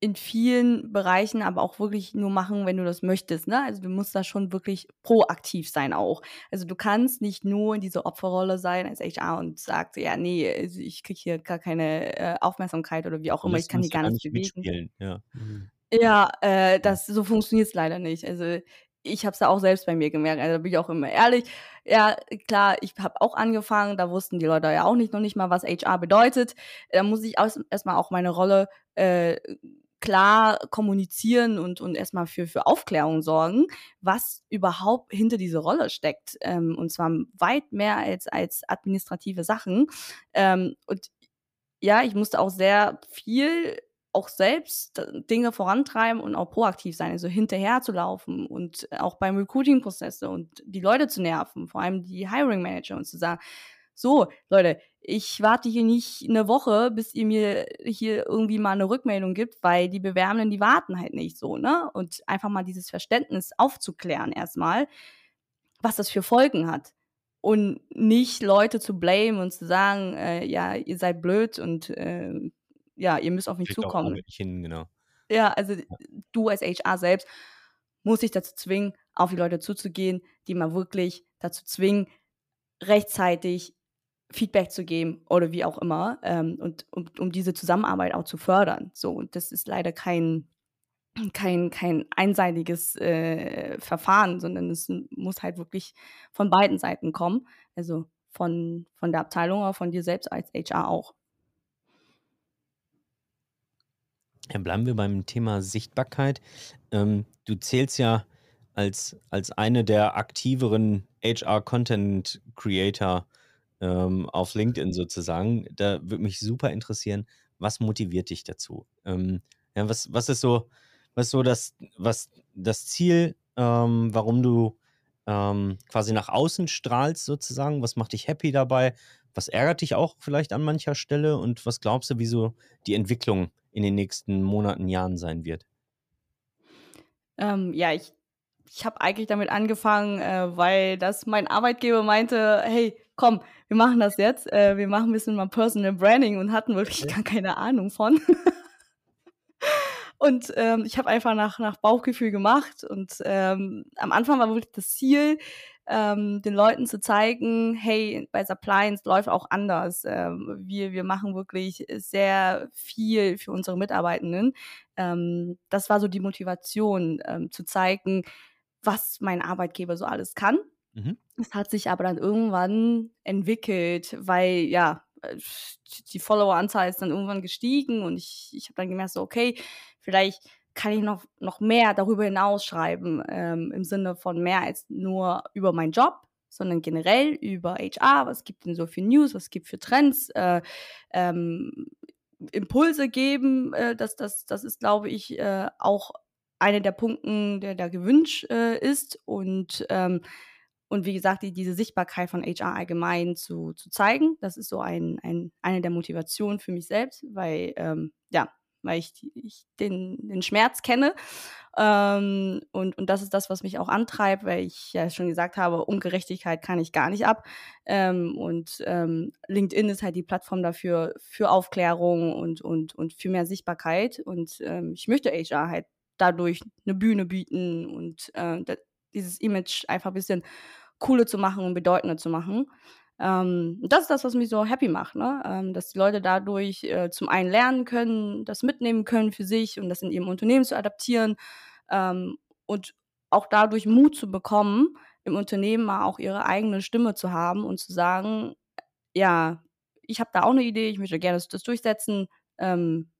in vielen Bereichen aber auch wirklich nur machen, wenn du das möchtest. Ne? Also du musst da schon wirklich proaktiv sein auch. Also du kannst nicht nur in dieser Opferrolle sein als HR und sagst, ja, nee, also ich kriege hier gar keine äh, Aufmerksamkeit oder wie auch immer, ich kann hier gar nicht bewegen. Mitspielen. Ja, mhm. ja äh, das, so funktioniert es leider nicht. Also ich habe es da auch selbst bei mir gemerkt. Also da bin ich auch immer ehrlich. Ja, klar, ich habe auch angefangen, da wussten die Leute ja auch nicht noch nicht mal, was HR bedeutet. Da muss ich erstmal auch meine Rolle äh, klar kommunizieren und, und erstmal für, für Aufklärung sorgen, was überhaupt hinter dieser Rolle steckt. Ähm, und zwar weit mehr als, als administrative Sachen. Ähm, und ja, ich musste auch sehr viel auch selbst Dinge vorantreiben und auch proaktiv sein, also hinterher zu laufen und auch beim Recruiting-Prozesse und die Leute zu nerven, vor allem die Hiring Manager und zu sagen, so, Leute, ich warte hier nicht eine Woche, bis ihr mir hier irgendwie mal eine Rückmeldung gibt, weil die Bewerbenden, die warten halt nicht so, ne? Und einfach mal dieses Verständnis aufzuklären erstmal, was das für Folgen hat. Und nicht Leute zu blamen und zu sagen, äh, ja, ihr seid blöd und äh, ja, ihr müsst auf mich Kriegt zukommen. Auch hin, genau. Ja, also ja. du als HR selbst musst dich dazu zwingen, auf die Leute zuzugehen, die mal wirklich dazu zwingen, rechtzeitig Feedback zu geben oder wie auch immer ähm, und um, um diese Zusammenarbeit auch zu fördern. So, und das ist leider kein, kein, kein einseitiges äh, Verfahren, sondern es muss halt wirklich von beiden Seiten kommen. Also von, von der Abteilung, aber von dir selbst als HR auch. Ja, bleiben wir beim Thema Sichtbarkeit. Ähm, du zählst ja als, als eine der aktiveren HR-Content-Creator ähm, auf LinkedIn sozusagen. Da würde mich super interessieren, was motiviert dich dazu? Ähm, ja, was, was ist so, was ist so das, was das Ziel, ähm, warum du ähm, quasi nach außen strahlst sozusagen? Was macht dich happy dabei? Was ärgert dich auch vielleicht an mancher Stelle? Und was glaubst du, wieso die Entwicklung in den nächsten Monaten, Jahren sein wird? Ähm, ja, ich, ich habe eigentlich damit angefangen, äh, weil das mein Arbeitgeber meinte, hey, komm, wir machen das jetzt, äh, wir machen ein bisschen mal Personal Branding und hatten wirklich gar keine Ahnung von. [LAUGHS] und ähm, ich habe einfach nach, nach Bauchgefühl gemacht und ähm, am Anfang war wirklich das Ziel, ähm, den Leuten zu zeigen, hey, bei Suppliance läuft auch anders. Ähm, wir, wir machen wirklich sehr viel für unsere Mitarbeitenden. Ähm, das war so die Motivation, ähm, zu zeigen, was mein Arbeitgeber so alles kann Mhm. Es hat sich aber dann irgendwann entwickelt, weil ja, äh, die Follower-Anzahl ist dann irgendwann gestiegen und ich, ich habe dann gemerkt, so, okay, vielleicht kann ich noch, noch mehr darüber hinaus schreiben, ähm, im Sinne von mehr als nur über meinen Job, sondern generell über HR, was gibt denn so für News, was gibt für Trends, äh, ähm, Impulse geben, äh, das, das, das ist, glaube ich, äh, auch einer der Punkte, der da gewünscht äh, ist. Und ähm, und wie gesagt, die, diese Sichtbarkeit von HR allgemein zu, zu zeigen, das ist so ein, ein, eine der Motivationen für mich selbst, weil, ähm, ja, weil ich, ich den, den Schmerz kenne. Ähm, und, und das ist das, was mich auch antreibt, weil ich ja schon gesagt habe, Ungerechtigkeit kann ich gar nicht ab. Ähm, und ähm, LinkedIn ist halt die Plattform dafür, für Aufklärung und, und, und für mehr Sichtbarkeit. Und ähm, ich möchte HR halt dadurch eine Bühne bieten und äh, dieses Image einfach ein bisschen cooler zu machen und bedeutender zu machen. Ähm, das ist das, was mich so happy macht, ne? Ähm, dass die Leute dadurch äh, zum einen lernen können, das mitnehmen können für sich und das in ihrem Unternehmen zu adaptieren ähm, und auch dadurch Mut zu bekommen, im Unternehmen mal auch ihre eigene Stimme zu haben und zu sagen, ja, ich habe da auch eine Idee, ich möchte gerne das, das durchsetzen. Ähm,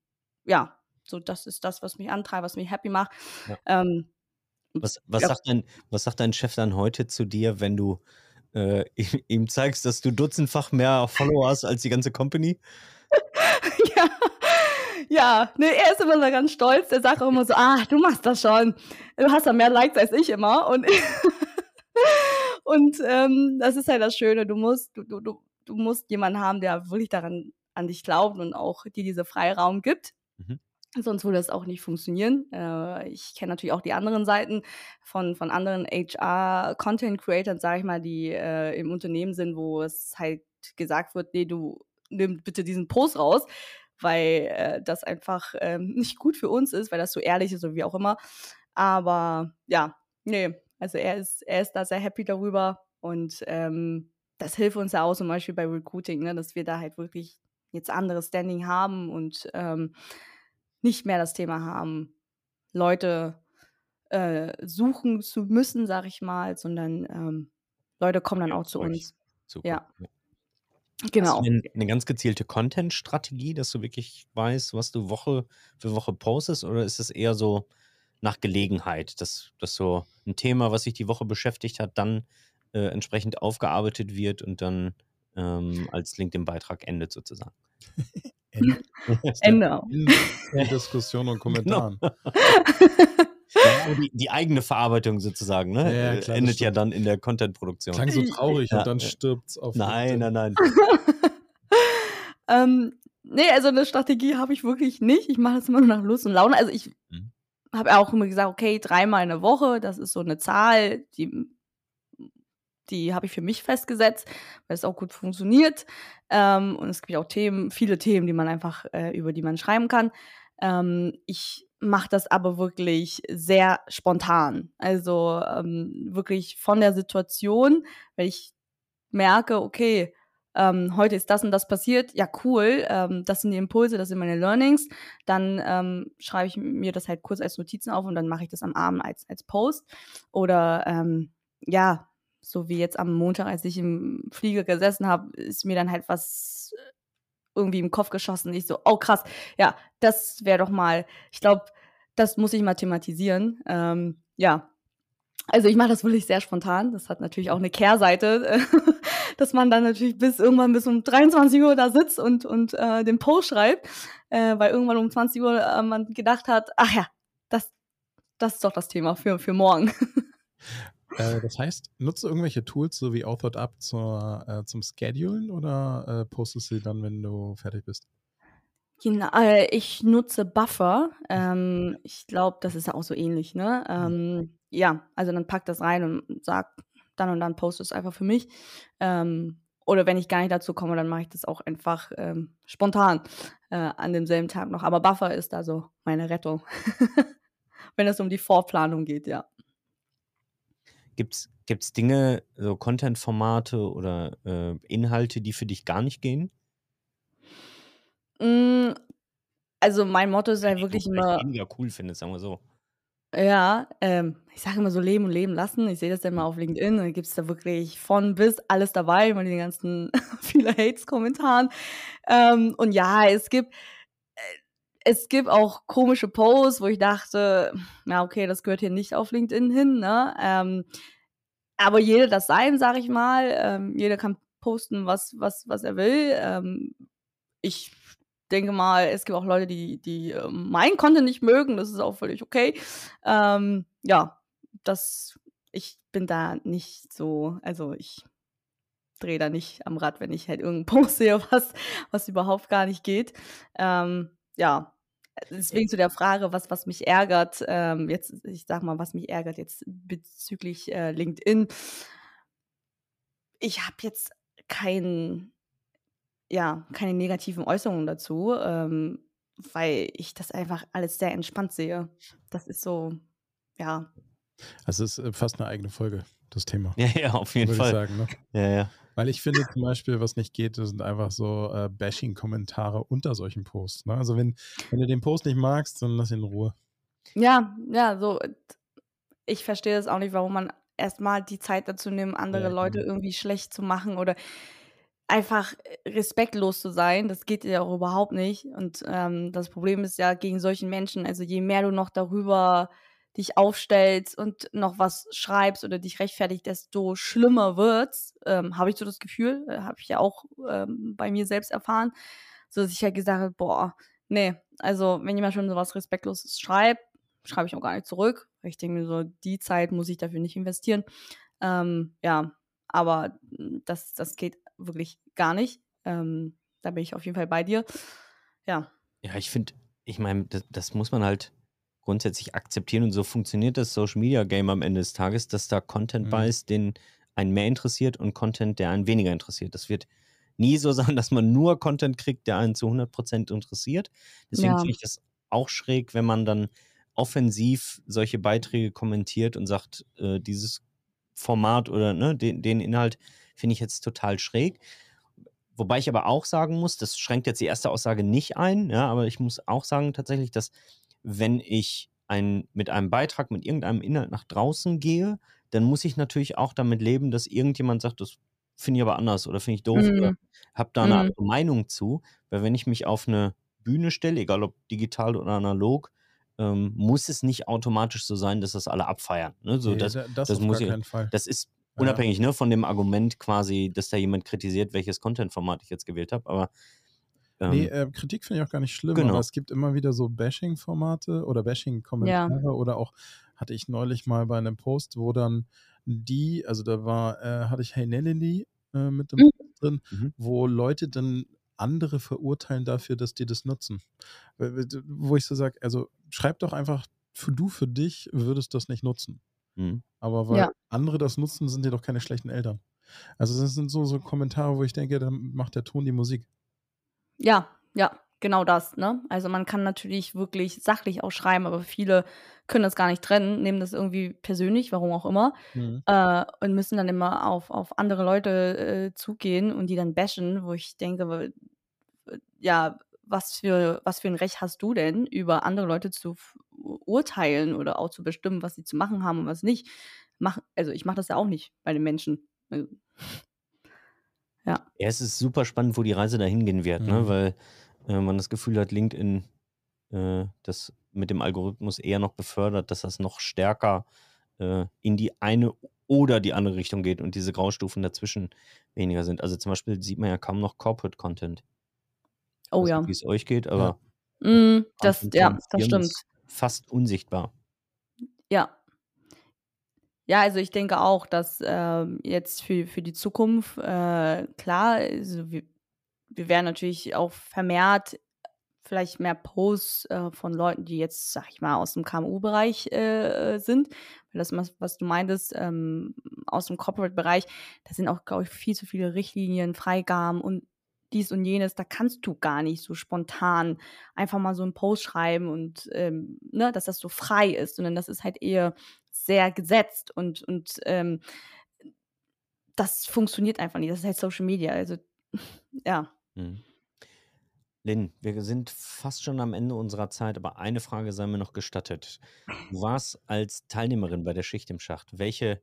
ja, so das ist das, was mich antreibt, was mich happy macht. Ja. Ähm, was, was, ja. sagt dein, was sagt dein Chef dann heute zu dir, wenn du äh, [LAUGHS] ihm zeigst, dass du dutzendfach mehr Follower hast als die ganze Company? [LAUGHS] ja. Ja, nee, er ist immer so ganz stolz. Der sagt auch immer so, ah, du machst das schon. Du hast ja mehr Likes als ich immer. Und, [LAUGHS] und ähm, das ist halt das Schöne. Du musst, du, du, du musst jemanden haben, der wirklich daran an dich glaubt und auch dir diese Freiraum gibt. Mhm. Sonst würde es auch nicht funktionieren. Äh, ich kenne natürlich auch die anderen Seiten von, von anderen HR-Content-Creatern, sage ich mal, die äh, im Unternehmen sind, wo es halt gesagt wird, nee, du nimm bitte diesen Post raus, weil äh, das einfach ähm, [LAUGHS] nicht gut für uns ist, weil das so ehrlich ist oder wie auch immer. Aber ja, nee, also er ist, er ist da sehr happy darüber und ähm, das hilft uns ja auch zum Beispiel bei Recruiting, ne, dass wir da halt wirklich jetzt anderes Standing haben und ähm, nicht mehr das Thema haben, Leute äh, suchen zu müssen, sag ich mal, sondern ähm, Leute kommen dann auch zu uns. Super. Ja. Genau. Eine, eine ganz gezielte Content-Strategie, dass du wirklich weißt, was du Woche für Woche postest, oder ist es eher so nach Gelegenheit, dass, dass so ein Thema, was sich die Woche beschäftigt hat, dann äh, entsprechend aufgearbeitet wird und dann ähm, als LinkedIn-Beitrag endet sozusagen? [LAUGHS] [LAUGHS] Ende. Ende. In Diskussion und Kommentaren. Genau. [LAUGHS] Ja, die, die, eigene Verarbeitung sozusagen, ne? Ja, klar, endet ja dann in der Content-Produktion. Klang so traurig ja. und dann stirbt es auf. Nein, nein, nein. ähm, nee, also eine Strategie habe ich wirklich nicht. Ich mache das immer nur nach Lust und Laune. Also ich mhm. habe auch immer gesagt, okay, dreimal in der Woche, das ist so eine Zahl, die, die habe ich für mich festgesetzt, weil es auch gut funktioniert. Ähm, und es gibt auch Themen, viele Themen, die man einfach, äh, über die man schreiben kann. Ähm, ich mache das aber wirklich sehr spontan. Also ähm, wirklich von der Situation, weil ich merke, okay, ähm, heute ist das und das passiert, ja cool, ähm, das sind die Impulse, das sind meine Learnings, dann ähm, schreibe ich mir das halt kurz als Notizen auf und dann mache ich das am Abend als, als Post. Oder ähm, ja, so wie jetzt am Montag, als ich im Flieger gesessen habe, ist mir dann halt was irgendwie im Kopf geschossen. Ich so, oh krass, ja, das wäre doch mal, ich glaube, das muss ich mal thematisieren. Ähm, ja, also ich mache das wirklich sehr spontan. Das hat natürlich auch eine Kehrseite, [LAUGHS] dass man dann natürlich bis irgendwann bis um 23 Uhr da sitzt und, und äh, den Post schreibt, äh, weil irgendwann um 20 Uhr äh, man gedacht hat, ach ja, das, das ist doch das Thema für, für morgen. [LAUGHS] Äh, das heißt, nutzt du irgendwelche Tools, so wie Authored Up zur, äh, zum Schedulen oder äh, postest du sie dann, wenn du fertig bist? Genau, äh, ich nutze Buffer. Ähm, ich glaube, das ist ja auch so ähnlich, ne? Ähm, ja, also dann packt das rein und sagt, dann und dann post es einfach für mich. Ähm, oder wenn ich gar nicht dazu komme, dann mache ich das auch einfach ähm, spontan äh, an demselben Tag noch. Aber Buffer ist da so meine Rettung. [LAUGHS] wenn es um die Vorplanung geht, ja. Gibt es Dinge, so Content-Formate oder äh, Inhalte, die für dich gar nicht gehen? Mm, also mein Motto ist ja halt wirklich immer. weniger cool findest, sagen wir so. Ja, ähm, ich sage immer so leben und leben lassen. Ich sehe das ja immer auf LinkedIn und gibt es da wirklich von bis alles dabei, immer die ganzen [LAUGHS] viele Hates-Kommentaren. Ähm, und ja, es gibt, es gibt auch komische Posts, wo ich dachte, na okay, das gehört hier nicht auf LinkedIn hin, ne? Ähm, aber jeder das sein, sage ich mal. Ähm, jeder kann posten, was, was, was er will. Ähm, ich denke mal, es gibt auch Leute, die, die äh, mein Content nicht mögen. Das ist auch völlig okay. Ähm, ja, das, ich bin da nicht so, also ich drehe da nicht am Rad, wenn ich halt irgendeinen [LAUGHS] Post sehe, was, was überhaupt gar nicht geht. Ähm, ja, deswegen zu der Frage, was, was mich ärgert, ähm, jetzt, ich sag mal, was mich ärgert jetzt bezüglich äh, LinkedIn. Ich habe jetzt keinen ja, keine negativen Äußerungen dazu, ähm, weil ich das einfach alles sehr entspannt sehe. Das ist so, ja. Also es ist äh, fast eine eigene Folge, das Thema. [LAUGHS] Ja, ja, auf jeden Fall. Ich sagen, ne? Ja, ja. Weil ich finde zum Beispiel, was nicht geht, sind einfach so äh, Bashing-Kommentare unter solchen Posts. Ne? Also wenn, wenn du den Post nicht magst, dann lass ihn in Ruhe. Ja, ja, so. Ich verstehe das auch nicht, warum man erstmal die Zeit dazu nimmt, andere ja, Leute genau. irgendwie schlecht zu machen oder einfach äh, respektlos zu sein, das geht ja auch überhaupt nicht. Und ähm, das Problem ist ja gegen solchen Menschen, also je mehr du noch darüber dich aufstellst und noch was schreibst oder dich rechtfertigst, desto schlimmer wird's. Ähm, habe ich so das Gefühl, äh, habe ich ja auch ähm, bei mir selbst erfahren, so dass ich halt gesagt habe, boah, nee, also wenn jemand schon so was Respektloses schreibt, schreibe ich auch gar nicht zurück. Ich denke mir so, die Zeit muss ich dafür nicht investieren. Ähm, ja, aber das, das geht wirklich gar nicht. Ähm, da bin ich auf jeden Fall bei dir. Ja. Ja, ich finde, ich meine, das, das, muss man halt grundsätzlich akzeptieren und so funktioniert das Social Media Game am Ende des Tages, dass da Content mhm. bei ist, den einen mehr interessiert und Content, der einen weniger interessiert. Das wird nie so [LAUGHS] sein, dass man nur Content kriegt, der einen zu 100% interessiert. Deswegen Ja. finde ich das auch schräg, wenn man dann offensiv solche Beiträge kommentiert und sagt, äh, dieses Format oder ne, den, den Inhalt finde ich jetzt total schräg. Wobei ich aber auch sagen muss, das schränkt jetzt die erste Aussage nicht ein, ja, aber ich muss auch sagen tatsächlich, dass wenn ich ein, mit einem Beitrag, mit irgendeinem Inhalt nach draußen gehe, dann muss ich natürlich auch damit leben, dass irgendjemand sagt, das finde ich aber anders oder finde ich doof oder Mhm. habe da eine Mhm. andere Meinung zu. Weil wenn ich mich auf eine Bühne stelle, egal ob digital oder analog, ähm, muss es nicht automatisch so sein, dass das alle abfeiern. Ne? So, Nee, das, da- das, das muss ich- das ist Ja. unabhängig ne, von dem Argument quasi, dass da jemand kritisiert, welches Content-Format ich jetzt gewählt habe. Aber ähm, Nee, äh, Kritik finde ich auch gar nicht schlimm, Genau. aber es gibt immer wieder so Bashing-Formate oder Bashing-Kommentare oder auch hatte ich neulich mal bei einem Post, wo dann die, also da war, äh, hatte ich Hey Nelly äh, mit dem Mhm. Post drin, Mhm. wo Leute dann andere verurteilen dafür, dass die das nutzen. Wo ich so sage, also schreib doch einfach, für du für dich würdest das nicht nutzen. mhm. Aber weil Ja. andere das nutzen, sind die doch keine schlechten Eltern. Also das sind so, so Kommentare, wo ich denke, da macht der Ton die Musik. Ja, ja, genau das, ne? Also man kann natürlich wirklich sachlich auch schreiben, aber viele können das gar nicht trennen, nehmen das irgendwie persönlich, warum auch immer, Mhm. äh, und müssen dann immer auf, auf andere Leute äh, zugehen und die dann bashen, wo ich denke, ja, was für, was für ein Recht hast du denn, über andere Leute zu urteilen oder auch zu bestimmen, was sie zu machen haben und was nicht? Mach, also ich mache das ja auch nicht bei den Menschen. Also, Ja, es ist super spannend, wo die Reise dahin gehen wird, ne? Mhm. weil äh, man das Gefühl hat, LinkedIn äh, das mit dem Algorithmus eher noch befördert, dass das noch stärker äh, in die eine oder die andere Richtung geht und diese Graustufen dazwischen weniger sind. Also zum Beispiel sieht man ja kaum noch Corporate Content. oh ja. wie es euch geht, aber Mm, das, ja, das stimmt. ist fast unsichtbar. Ja. Ja, also ich denke auch, dass ähm, jetzt für, für die Zukunft, äh, klar, also wir, wir werden natürlich auch vermehrt vielleicht mehr Posts äh, von Leuten, die jetzt, sag ich mal, aus dem KMU-Bereich äh, sind. Weil das, was was du meintest, ähm, aus dem Corporate-Bereich, da sind auch, glaube ich, viel zu viele Richtlinien, Freigaben und dies und jenes, da kannst du gar nicht so spontan einfach mal so einen Post schreiben und ähm, ne, dass das so frei ist, sondern das ist halt eher sehr gesetzt und, und ähm, das funktioniert einfach nicht. Das ist halt Social Media. Also [LAUGHS] ja. Mhm. Lynn, wir sind fast schon am Ende unserer Zeit, aber eine Frage sei mir noch gestattet. Du warst als Teilnehmerin bei der Schicht im Schacht. Welche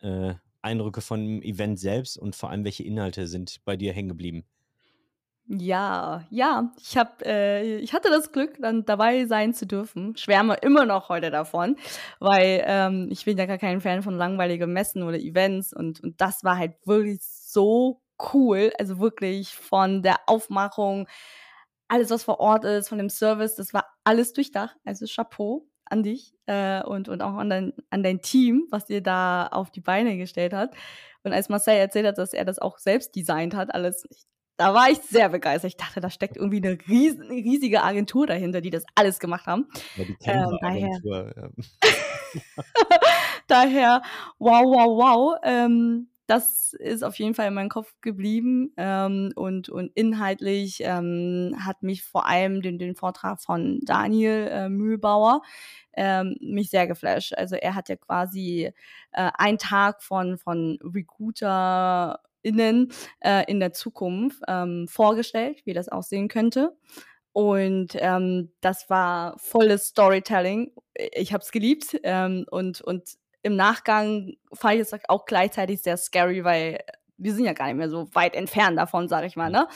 äh, Eindrücke von dem Event selbst und vor allem welche Inhalte sind bei dir hängen geblieben? Ja, ja, ich habe, äh, ich hatte das Glück, dann dabei sein zu dürfen. Schwärme immer noch heute davon, weil ähm, ich bin ja gar kein Fan von langweiligen Messen oder Events und und das war halt wirklich so cool, also wirklich von der Aufmachung, alles was vor Ort ist, von dem Service, das war alles durchdacht. Also Chapeau an dich äh, und und auch an dein an dein Team, was ihr da auf die Beine gestellt hat. Und als Marcel erzählt hat, dass er das auch selbst designt hat, alles, da war ich sehr begeistert. Ich dachte, da steckt irgendwie eine, ries eine riesige Agentur dahinter, die das alles gemacht haben. Ja, die Ähm, daher. Ja. [LAUGHS] daher, wow, wow, wow. Ähm, das ist auf jeden Fall in meinem Kopf geblieben. Ähm, und, und inhaltlich ähm, hat mich vor allem den, den Vortrag von Daniel äh, Mühlbauer ähm, mich sehr geflasht. Also er hat ja quasi äh, einen Tag von, von Recruiter innen äh, in der Zukunft ähm, vorgestellt, wie das aussehen könnte. Und ähm, das war volles Storytelling. Ich habe es geliebt. Ähm, und, und im Nachgang fand ich es auch gleichzeitig sehr scary, weil wir sind ja gar nicht mehr so weit entfernt davon, sage ich mal, ne?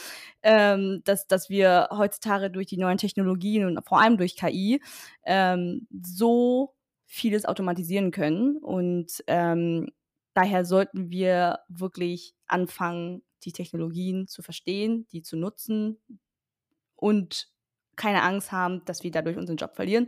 Ähm, dass, dass wir heutzutage durch die neuen Technologien und vor allem durch KI ähm, so vieles automatisieren können. Und ähm, daher sollten wir wirklich anfangen, die Technologien zu verstehen, die zu nutzen und keine Angst haben, dass wir dadurch unseren Job verlieren.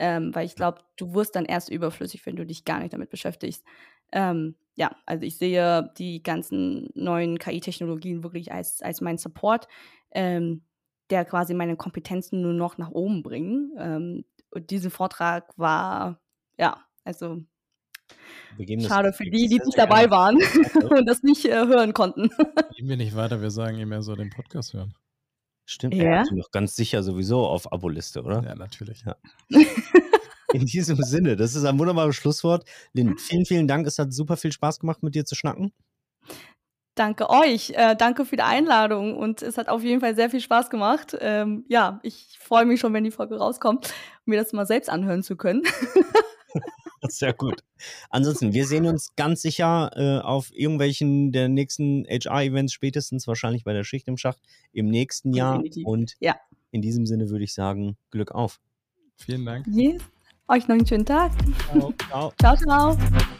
Ähm, weil ich glaube, du wirst dann erst überflüssig, wenn du dich gar nicht damit beschäftigst. Ähm, ja, also ich sehe die ganzen neuen KI-Technologien wirklich als, als mein Support, ähm, der quasi meine Kompetenzen nur noch nach oben bringen. Ähm, und dieser Vortrag war, ja, also Schade für die, die nicht dabei waren [LAUGHS] [LAUGHS] und das nicht äh, hören konnten. [LAUGHS] Gehen wir nicht weiter, wir sagen ihm, er soll den Podcast hören. Stimmt, ja. er noch ganz sicher sowieso auf Aboliste, oder? Ja, natürlich. Ja. In diesem Sinne, das ist ein wunderbares Schlusswort. Lynn, vielen, vielen Dank. Es hat super viel Spaß gemacht, mit dir zu schnacken. Danke euch. Äh, danke für die Einladung und es hat auf jeden Fall sehr viel Spaß gemacht. Ähm, ja, ich freue mich schon, wenn die Folge rauskommt, mir das mal selbst anhören zu können. [LAUGHS] Sehr gut. Ansonsten, wir sehen uns ganz sicher äh, auf irgendwelchen der nächsten HR-Events, spätestens wahrscheinlich bei der Schicht im Schacht im nächsten Jahr. Definitiv. Und ja. in diesem Sinne würde ich sagen, Glück auf. Vielen Dank. Yes. Euch noch einen schönen Tag. Ciao, ciao. ciao, ciao.